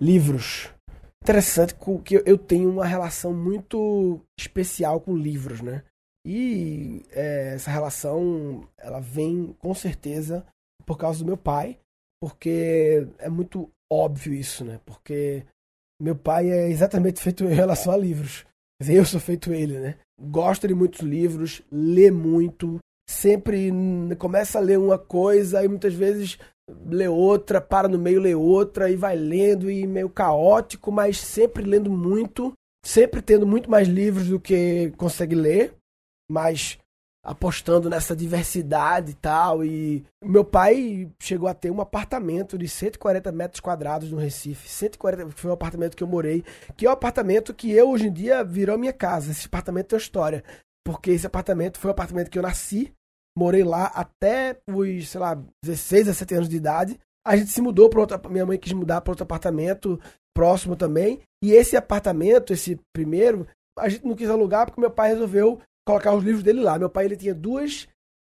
livros. Interessante que eu tenho uma relação muito especial com livros, né? E é, essa relação, ela vem com certeza por causa do meu pai, porque é muito óbvio isso, né? Porque meu pai é exatamente feito em relação a livros. Eu sou feito ele, né? Gosta de muitos livros, lê muito, sempre começa a ler uma coisa e muitas vezes lê outra, para no meio, lê outra e vai lendo e meio caótico, mas sempre lendo muito, sempre tendo muito mais livros do que consegue ler, mas apostando nessa diversidade e tal. E meu pai chegou a ter um apartamento de 140 metros quadrados no Recife. 140 foi o apartamento que eu morei, que é o apartamento que eu hoje em dia virou minha casa. Esse apartamento tem uma história, porque esse apartamento foi o apartamento que eu nasci, morei lá até os, sei lá, 16, 17 anos de idade. A gente se mudou para outra, minha mãe quis mudar para outro apartamento próximo também. E esse apartamento, esse primeiro, a gente não quis alugar porque meu pai resolveu colocar os livros dele lá. Meu pai ele tinha duas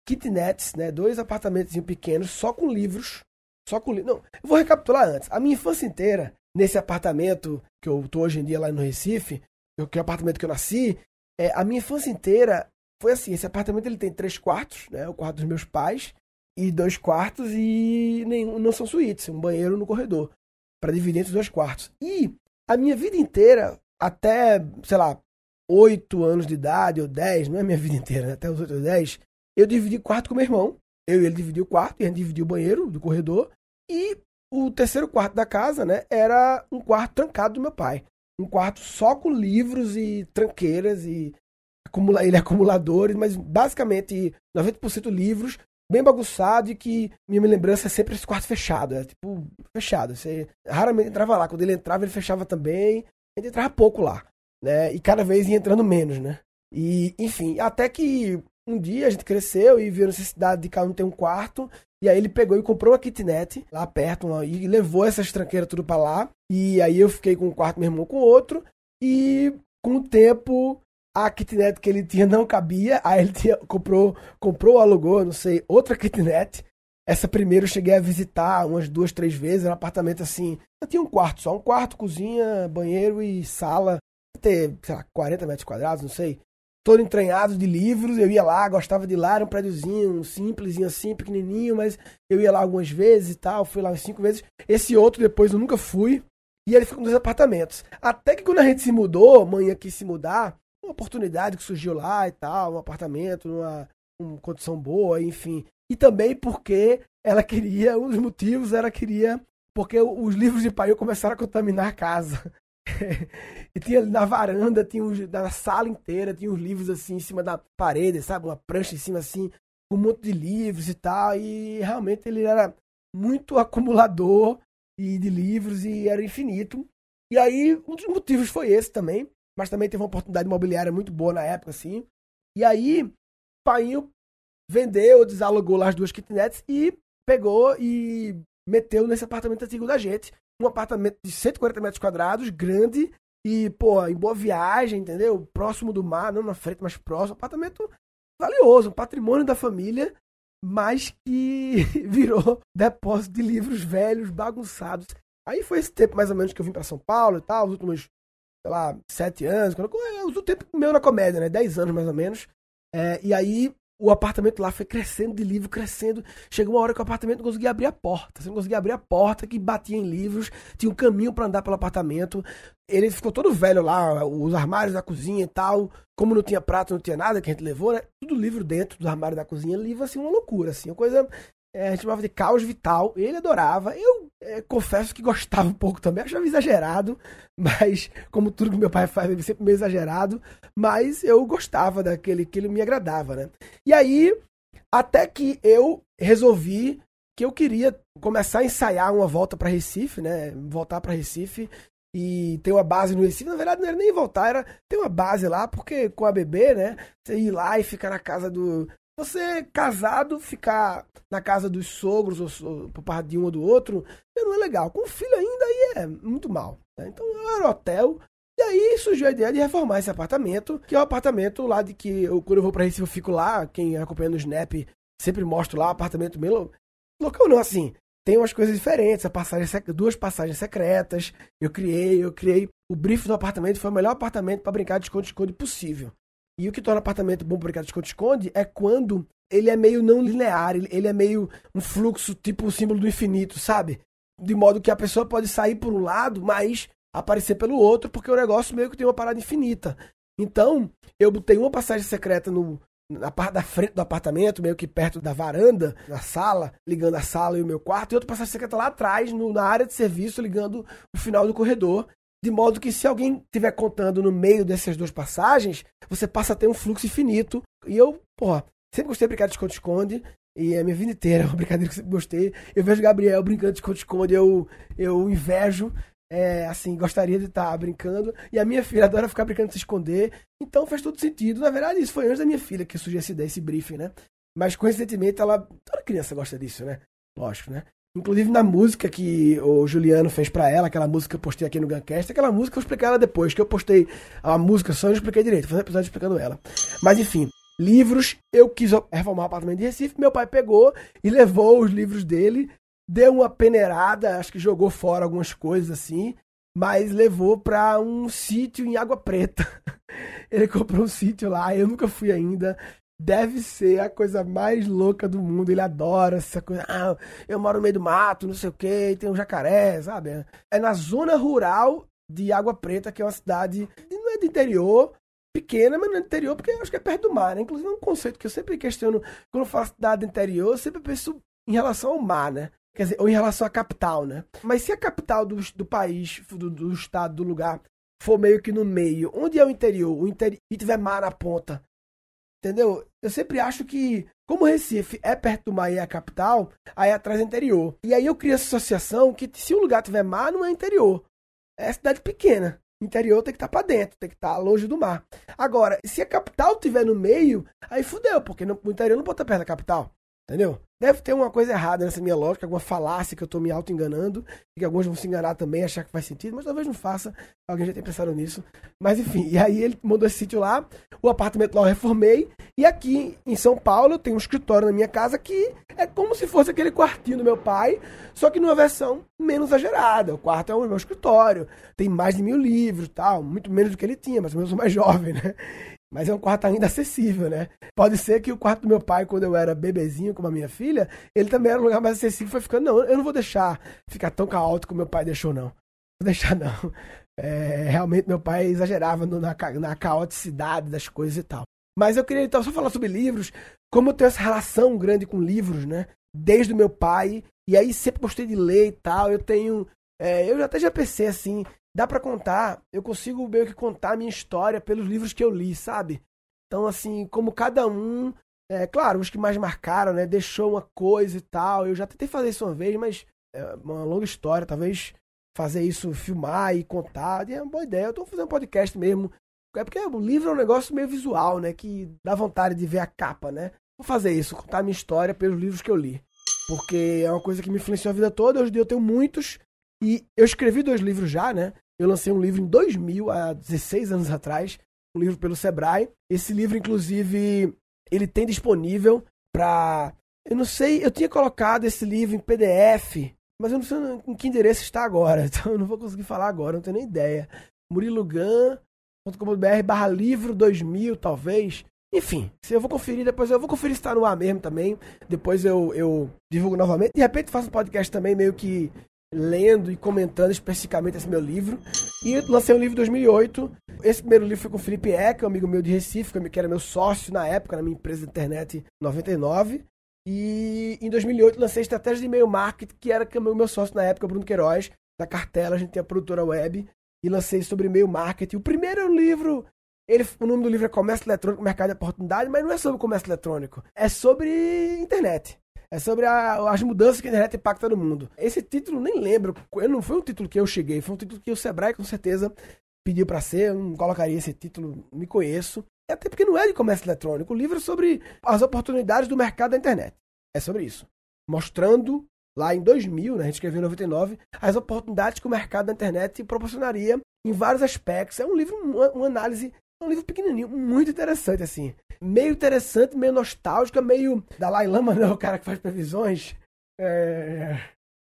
kitnets, né, dois apartamentos pequenos só com livros, só com livros. Não, eu vou recapitular antes. A minha infância inteira nesse apartamento que eu tô hoje em dia lá no Recife, que é o apartamento que eu nasci, é, a minha infância inteira foi assim, esse apartamento ele tem três quartos, né, o quarto dos meus pais e dois quartos e nenhum não são suítes, um banheiro no corredor para dividir entre os dois quartos. E a minha vida inteira até, sei lá, 8 anos de idade, ou 10, não é minha vida inteira, né? até os 8 ou 10, eu dividi quarto com meu irmão. Eu e ele dividiu o quarto, e a gente dividiu o banheiro do corredor. E o terceiro quarto da casa, né, era um quarto trancado do meu pai. Um quarto só com livros e tranqueiras e acumula, ele é acumuladores, mas basicamente 90% livros, bem bagunçado e que minha lembrança é sempre esse quarto fechado, é tipo fechado. Você raramente entrava lá, quando ele entrava ele fechava também, gente entrava pouco lá né? E cada vez ia entrando menos, né? E, enfim, até que um dia a gente cresceu e viu a necessidade de cada um ter um quarto. E aí ele pegou e comprou uma kitnet lá perto e levou essas tranqueiras tudo para lá. E aí eu fiquei com um quarto, meu irmão com outro. E com o tempo a kitnet que ele tinha não cabia. Aí ele tinha, comprou, comprou, alugou, não sei, outra kitnet. Essa primeira eu cheguei a visitar umas duas, três vezes. Era um apartamento assim. Eu tinha um quarto só, um quarto, cozinha, banheiro e sala ter, sei lá, 40 metros quadrados, não sei. Todo entranhado de livros, eu ia lá, gostava de lá, era um prédiozinho, um simplesinho assim, pequenininho, mas eu ia lá algumas vezes e tal, fui lá cinco vezes. Esse outro depois eu nunca fui, e ele ficou dois apartamentos. Até que quando a gente se mudou, mãe quis se mudar, uma oportunidade que surgiu lá e tal, um apartamento, numa, uma condição boa, enfim. E também porque ela queria, um dos motivos era queria, porque os livros de pai começaram a contaminar a casa. e tinha na varanda, tinha uns, na sala inteira, tinha uns livros assim em cima da parede, sabe? Uma prancha em cima assim, com um monte de livros e tal. E realmente ele era muito acumulador e de livros e era infinito. E aí, um dos motivos foi esse também. Mas também teve uma oportunidade imobiliária muito boa na época, assim. E aí, Painho vendeu, desalugou lá as duas kitnets e pegou e meteu nesse apartamento antigo da gente um apartamento de 140 metros quadrados, grande, e, pô, em boa viagem, entendeu? Próximo do mar, não na frente, mas próximo. Apartamento valioso, patrimônio da família, mas que virou depósito de livros velhos, bagunçados. Aí foi esse tempo mais ou menos que eu vim para São Paulo e tal, os últimos, sei lá, sete anos, quando eu, o tempo meu na comédia, né? Dez anos mais ou menos. É, e aí o apartamento lá foi crescendo de livro, crescendo. Chegou uma hora que o apartamento não conseguia abrir a porta. Você não conseguia abrir a porta, que batia em livros, tinha um caminho para andar pelo apartamento. Ele ficou todo velho lá, os armários da cozinha e tal. Como não tinha prato, não tinha nada que a gente levou, né? Tudo livro dentro do armário da cozinha, livro assim, uma loucura, assim, uma coisa é, a gente chamava de caos vital. Ele adorava. Eu é, confesso que gostava um pouco também. Achava exagerado, mas como tudo que meu pai faz, ele sempre meio exagerado. Mas eu gostava daquele que ele me agradava, né? E aí, até que eu resolvi que eu queria começar a ensaiar uma volta para Recife, né? Voltar para Recife e ter uma base no Recife. Na verdade, não era nem voltar, era ter uma base lá, porque com a bebê, né? Você ir lá e ficar na casa do, você casado, ficar na casa dos sogros ou, ou por parte de um ou do outro, não é legal. Com filho ainda aí é muito mal. Né? Então era hotel. E aí surgiu a ideia de reformar esse apartamento, que é o apartamento lá de que eu, quando eu vou pra Recife eu fico lá, quem acompanha no Snap sempre mostro lá, apartamento meio local não, assim, tem umas coisas diferentes, passagem, duas passagens secretas. Eu criei, eu criei. O brief do apartamento foi o melhor apartamento para brincar de esconde-esconde possível. E o que torna o apartamento bom para brincar de esconde-esconde é quando ele é meio não linear, ele é meio um fluxo tipo o símbolo do infinito, sabe? De modo que a pessoa pode sair por um lado, mas aparecer pelo outro, porque o negócio meio que tem uma parada infinita. Então, eu botei uma passagem secreta no, na parte da frente do apartamento, meio que perto da varanda, na sala, ligando a sala e o meu quarto, e outra passagem secreta lá atrás, no, na área de serviço, ligando o final do corredor. De modo que se alguém estiver contando no meio dessas duas passagens, você passa a ter um fluxo infinito. E eu, porra, sempre gostei de brincar de esconde-esconde. E a minha vida inteira é uma brincadeira que eu sempre gostei. Eu vejo Gabriel brincando de esconde-esconde, eu, eu invejo é, assim, gostaria de estar tá brincando. E a minha filha adora ficar brincando de se esconder. Então faz todo sentido. Na verdade, isso foi antes da minha filha que surgiu essa ideia, esse briefing, né? Mas coincidentemente, ela. Toda criança gosta disso, né? Lógico, né? Inclusive na música que o Juliano fez para ela, aquela música que eu postei aqui no Guncast, aquela música eu explicar ela depois, que eu postei a música só eu não expliquei direito, fazer episódio explicando ela. Mas enfim, livros, eu quis reformar o apartamento de Recife, meu pai pegou e levou os livros dele deu uma peneirada, acho que jogou fora algumas coisas assim, mas levou para um sítio em Água Preta. Ele comprou um sítio lá, eu nunca fui ainda. Deve ser a coisa mais louca do mundo. Ele adora essa coisa. Ah, eu moro no meio do mato, não sei o que, tem um jacaré, sabe? É na zona rural de Água Preta, que é uma cidade, não é de interior, pequena, mas não é de interior, porque eu acho que é perto do mar, né? Inclusive é um conceito que eu sempre questiono quando eu faço cidade interior, eu sempre penso em relação ao mar, né? Quer dizer, ou em relação à capital, né? Mas se a capital do, do país, do, do estado, do lugar, for meio que no meio, onde é o interior, o interi e tiver mar na ponta, entendeu? Eu sempre acho que, como Recife é perto do mar e é a capital, aí é atrás é interior. E aí eu crio essa associação que se o lugar tiver mar, não é interior. É cidade pequena. Interior tem que estar tá para dentro, tem que estar tá longe do mar. Agora, se a capital tiver no meio, aí fudeu, porque no, o interior não pode estar perto da capital. Entendeu? Deve ter uma coisa errada nessa minha lógica, alguma falácia que eu estou me auto-enganando, e que alguns vão se enganar também, achar que faz sentido, mas talvez não faça. Alguém já tenha pensado nisso. Mas enfim, e aí ele mandou esse sítio lá, o apartamento lá eu reformei, e aqui em São Paulo eu tenho um escritório na minha casa que é como se fosse aquele quartinho do meu pai, só que numa versão menos exagerada. O quarto é o meu escritório, tem mais de mil livros tal, muito menos do que ele tinha, mas eu sou mais jovem, né? Mas é um quarto ainda acessível, né? Pode ser que o quarto do meu pai, quando eu era bebezinho com a minha filha, ele também era um lugar mais acessível. Foi ficando, não, eu não vou deixar ficar tão caótico como meu pai deixou, não. Vou deixar, não. É, realmente, meu pai exagerava no, na, na caoticidade das coisas e tal. Mas eu queria então só falar sobre livros, como eu tenho essa relação grande com livros, né? Desde o meu pai, e aí sempre gostei de ler e tal. Eu tenho. É, eu até já pensei assim, dá para contar, eu consigo meio que contar a minha história pelos livros que eu li, sabe? Então, assim, como cada um, é claro, os que mais marcaram, né, deixou uma coisa e tal. Eu já tentei fazer isso uma vez, mas é uma longa história, talvez fazer isso, filmar e contar, é uma boa ideia. Eu tô fazendo um podcast mesmo. É porque o livro é um negócio meio visual, né, que dá vontade de ver a capa, né? Vou fazer isso, contar a minha história pelos livros que eu li. Porque é uma coisa que me influenciou a vida toda. Hoje em dia eu tenho muitos. E eu escrevi dois livros já, né? Eu lancei um livro em 2000, há 16 anos atrás, um livro pelo Sebrae. Esse livro, inclusive, ele tem disponível para. Eu não sei, eu tinha colocado esse livro em PDF, mas eu não sei em que endereço está agora, então eu não vou conseguir falar agora, não tenho nem ideia. murilogan.com.br barra livro 2000, talvez. Enfim, se eu vou conferir, depois eu vou conferir se está no ar mesmo também. Depois eu, eu divulgo novamente. De repente faço um podcast também, meio que lendo e comentando especificamente esse meu livro. E lancei um livro em 2008. Esse primeiro livro foi com o Felipe Eck, um amigo meu de Recife, que era meu sócio na época, na minha empresa de internet 99. E em 2008 lancei Estratégia de E-mail Marketing, que era o meu sócio na época, Bruno Queiroz, da Cartela, a gente tem a produtora web, e lancei sobre e-mail marketing. O primeiro livro, ele, o nome do livro é Comércio Eletrônico, Mercado de Oportunidade, mas não é sobre comércio eletrônico, é sobre internet. É sobre a, as mudanças que a internet impacta no mundo. Esse título nem lembro, não foi um título que eu cheguei, foi um título que o Sebrae com certeza pediu para ser, eu não colocaria esse título, me conheço. Até porque não é de comércio eletrônico, o livro é sobre as oportunidades do mercado da internet. É sobre isso. Mostrando lá em 2000, né, a gente escreveu em 99, as oportunidades que o mercado da internet proporcionaria em vários aspectos. É um livro, uma, uma análise, um livro pequenininho, muito interessante assim meio interessante, meio nostálgica, meio Dalai Lama, né? O cara que faz previsões. É...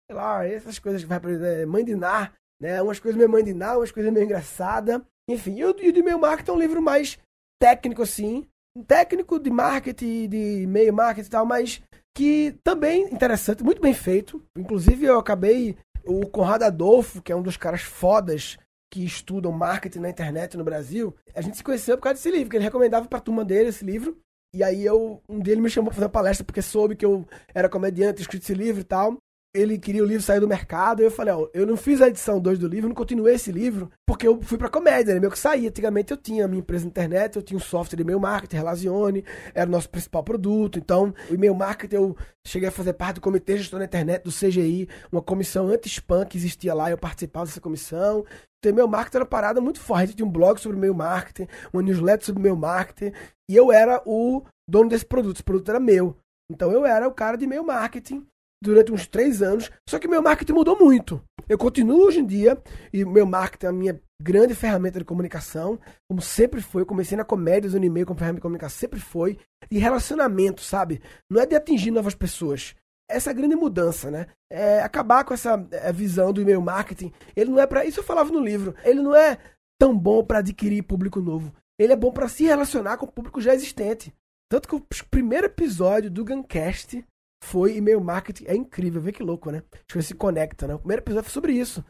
sei lá, essas coisas que vai aprender, é, mãe de Nar, né? Umas coisas meio mãe de Nar, umas coisas meio engraçada. Enfim, o, e o de meio marketing é um livro mais técnico, assim. Técnico de marketing, de meio marketing e tal, mas que também interessante, muito bem feito. Inclusive, eu acabei. O Conrado Adolfo, que é um dos caras fodas que estudam marketing na internet no Brasil, a gente se conheceu por causa desse livro, que ele recomendava pra turma dele esse livro. E aí eu, um dele me chamou pra fazer uma palestra porque soube que eu era comediante, escrito esse livro e tal ele queria o livro sair do mercado. Eu falei, ó, eu não fiz a edição 2 do livro, não continuei esse livro, porque eu fui pra comédia, né? Meu que saía. Antigamente eu tinha a minha empresa de internet, eu tinha um software de e-mail marketing, Relazione, era o nosso principal produto. Então, o e-mail marketing eu cheguei a fazer parte do comitê gestor da internet do CGI, uma comissão anti-spam que existia lá, eu participava dessa comissão. Então, e-mail marketing era uma parada muito forte. Tinha um blog sobre e-mail marketing, uma newsletter sobre e-mail marketing, e eu era o dono desse produto. Esse produto era meu. Então eu era o cara de e-mail marketing durante uns três anos, só que meu marketing mudou muito. Eu continuo hoje em dia, e meu marketing é a minha grande ferramenta de comunicação, como sempre foi. Eu comecei na comédia, usando e-mail como ferramenta de comunicação, sempre foi. E relacionamento, sabe? Não é de atingir novas pessoas. Essa é grande mudança, né? É acabar com essa é, visão do e-mail marketing. Ele não é para Isso eu falava no livro. Ele não é tão bom para adquirir público novo. Ele é bom para se relacionar com o público já existente. Tanto que o primeiro episódio do Guncast foi e-mail marketing. É incrível, vê que louco, né? As coisas se conectam, né? O primeiro episódio foi sobre isso.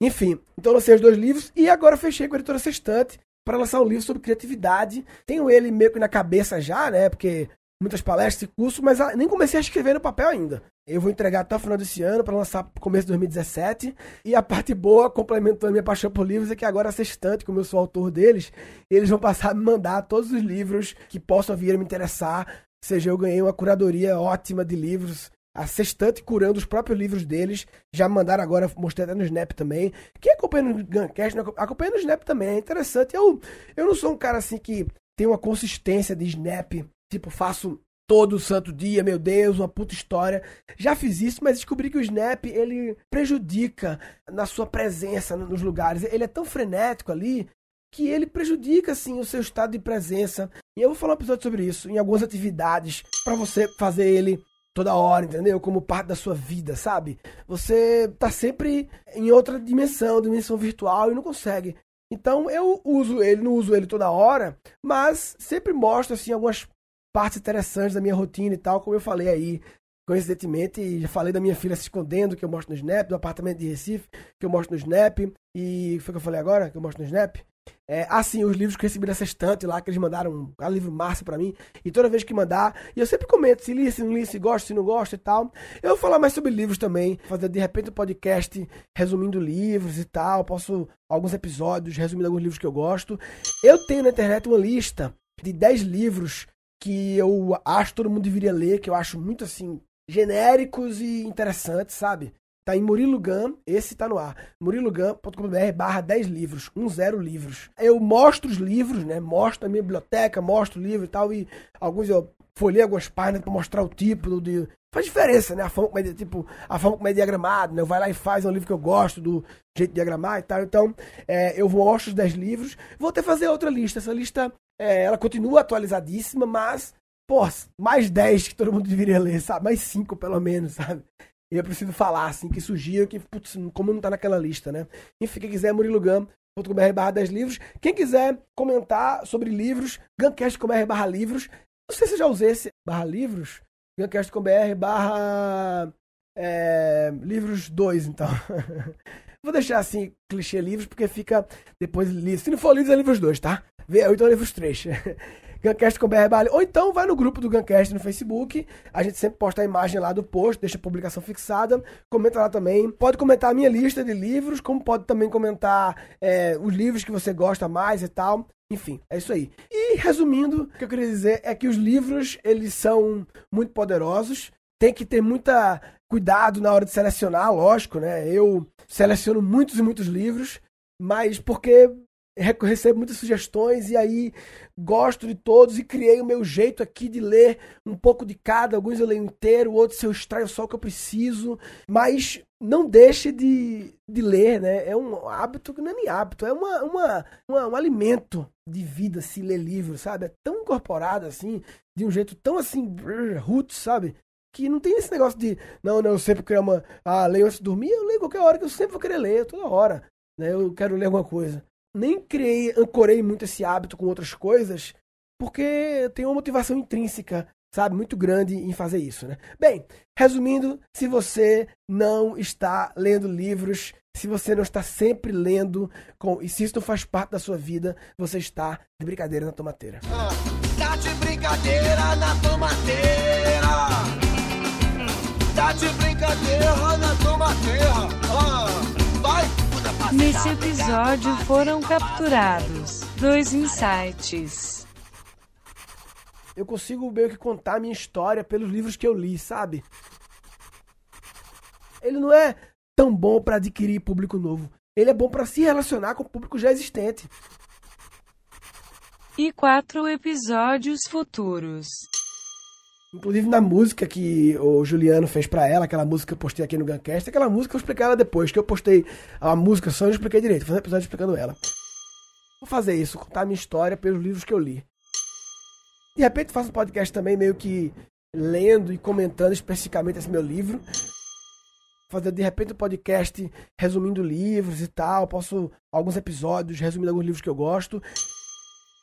Enfim, então lancei os dois livros e agora fechei com a editora Sextante para lançar um livro sobre criatividade. Tenho ele meio que na cabeça já, né? Porque muitas palestras e cursos, mas nem comecei a escrever no papel ainda. Eu vou entregar até o final desse ano para lançar começo de 2017. E a parte boa, complementando a minha paixão por livros, é que agora a Sextante, como eu sou autor deles, eles vão passar a me mandar todos os livros que possam vir a me interessar seja, eu ganhei uma curadoria ótima de livros, a Sextante curando os próprios livros deles. Já mandaram agora, mostrei até no Snap também. Quem acompanha no Guncast, acompanha no Snap também, é interessante. Eu, eu não sou um cara assim que tem uma consistência de Snap, tipo, faço todo santo dia, meu Deus, uma puta história. Já fiz isso, mas descobri que o Snap, ele prejudica na sua presença nos lugares. Ele é tão frenético ali que ele prejudica assim o seu estado de presença. E eu vou falar um episódio sobre isso em algumas atividades para você fazer ele toda hora, entendeu? Como parte da sua vida, sabe? Você tá sempre em outra dimensão, dimensão virtual e não consegue. Então eu uso ele, não uso ele toda hora, mas sempre mostro assim algumas partes interessantes da minha rotina e tal, como eu falei aí coincidentemente, já falei da minha filha se escondendo, que eu mostro no Snap, do apartamento de Recife, que eu mostro no Snap, e foi o que eu falei agora, que eu mostro no Snap. É, assim, os livros que eu recebi nessa estante lá, que eles mandaram um, livro massa para mim, e toda vez que mandar, e eu sempre comento se li, se não li, se gosta, se não gosta e tal. Eu vou falar mais sobre livros também, fazer de repente um podcast resumindo livros e tal, posso alguns episódios resumindo alguns livros que eu gosto. Eu tenho na internet uma lista de 10 livros que eu acho que todo mundo deveria ler, que eu acho muito assim, genéricos e interessantes, sabe? Tá em Murilo Gun, esse tá no ar. murilogun.com.br barra 10 livros, 10 livros. Eu mostro os livros, né? Mostro a minha biblioteca, mostro o livro e tal, e alguns eu folhei algumas páginas para mostrar o tipo de... Faz diferença, né? A forma como é, tipo, a forma como é diagramado, né? Eu vai lá e faz, um livro que eu gosto do jeito de diagramar e tal. Então, é, eu mostro os 10 livros. Vou até fazer outra lista. Essa lista, é, ela continua atualizadíssima, mas, pô, mais 10 que todo mundo deveria ler, sabe? Mais 5 pelo menos, sabe? E eu preciso falar, assim, que sugiro que, putz, como não tá naquela lista, né? Enfim, quem quiser, murilogam.com.br barra 10 livros. Quem quiser comentar sobre livros, gancast.com.br barra livros. Não sei se eu já usei esse barra livros. gancast.com.br barra é, livros 2, então. Vou deixar assim, clichê livros, porque fica depois livro. Se não for livros, é livros 2, tá? Ou então é livros 3. Guncast com BR Bale. Ou então vai no grupo do Guncast no Facebook. A gente sempre posta a imagem lá do post, deixa a publicação fixada. Comenta lá também. Pode comentar a minha lista de livros, como pode também comentar é, os livros que você gosta mais e tal. Enfim, é isso aí. E resumindo, o que eu queria dizer é que os livros, eles são muito poderosos. Tem que ter muita cuidado na hora de selecionar, lógico, né? Eu seleciono muitos e muitos livros, mas porque recebo muitas sugestões e aí gosto de todos e criei o meu jeito aqui de ler um pouco de cada. Alguns eu leio inteiro, outros eu extraio só o que eu preciso, mas não deixe de, de ler, né? É um hábito que não é nem hábito, é uma, uma, uma, um alimento de vida se ler livro, sabe? É tão incorporado assim, de um jeito tão assim, roots, sabe? que não tem esse negócio de, não, não, eu sempre quero uma, ah, leio antes de dormir, eu leio qualquer hora, que eu sempre vou querer ler, toda hora, né, eu quero ler alguma coisa. Nem criei, ancorei muito esse hábito com outras coisas, porque tenho uma motivação intrínseca, sabe, muito grande em fazer isso, né. Bem, resumindo, se você não está lendo livros, se você não está sempre lendo, com, e se isso não faz parte da sua vida, você está de brincadeira na tomateira. Ah, tá de brincadeira na tomateira! Tá de brincadeira na tomateira. Ah, vai, Nesse episódio foram capturados dois insights. Eu consigo meio que contar a minha história pelos livros que eu li, sabe? Ele não é tão bom para adquirir público novo. Ele é bom para se relacionar com o público já existente. E quatro episódios futuros. Inclusive na música que o Juliano fez para ela, aquela música que eu postei aqui no Guncast, aquela música eu explicar ela depois, que eu postei a música só não expliquei direito, fazer um episódio explicando ela. Vou fazer isso, contar a minha história pelos livros que eu li. De repente faço um podcast também meio que lendo e comentando especificamente esse meu livro. Fazer de repente um podcast resumindo livros e tal, posso alguns episódios resumindo alguns livros que eu gosto.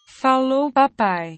Falou, papai.